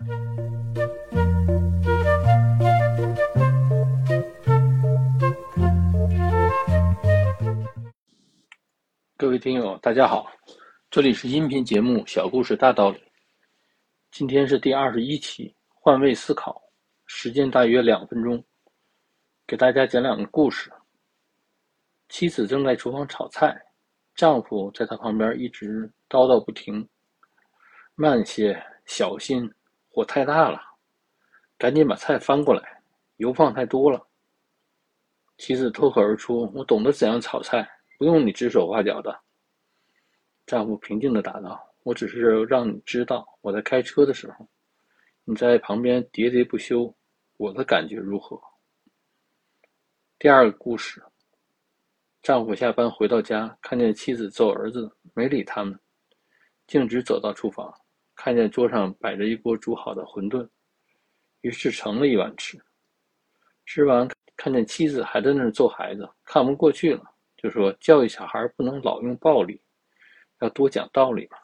各位听友，大家好，这里是音频节目《小故事大道理》。今天是第二十一期，换位思考，时间大约两分钟，给大家讲两个故事。妻子正在厨房炒菜，丈夫在她旁边一直叨叨不停：“慢些，小心，火太大了，赶紧把菜翻过来，油放太多了。”妻子脱口而出：“我懂得怎样炒菜。”不用你指手画脚的，丈夫平静的答道：“我只是让你知道，我在开车的时候，你在旁边喋喋不休，我的感觉如何？”第二个故事，丈夫下班回到家，看见妻子揍儿子，没理他们，径直走到厨房，看见桌上摆着一锅煮好的馄饨，于是盛了一碗吃。吃完，看见妻子还在那儿揍孩子，看不过去了。就说教育小孩不能老用暴力，要多讲道理嘛。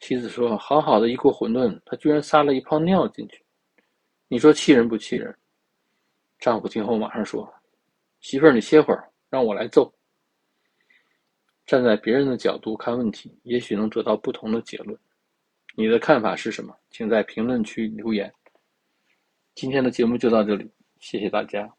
妻子说：“好好的一锅馄饨，他居然撒了一泡尿进去，你说气人不气人？”丈夫听后马上说：“媳妇儿，你歇会儿，让我来揍。”站在别人的角度看问题，也许能得到不同的结论。你的看法是什么？请在评论区留言。今天的节目就到这里，谢谢大家。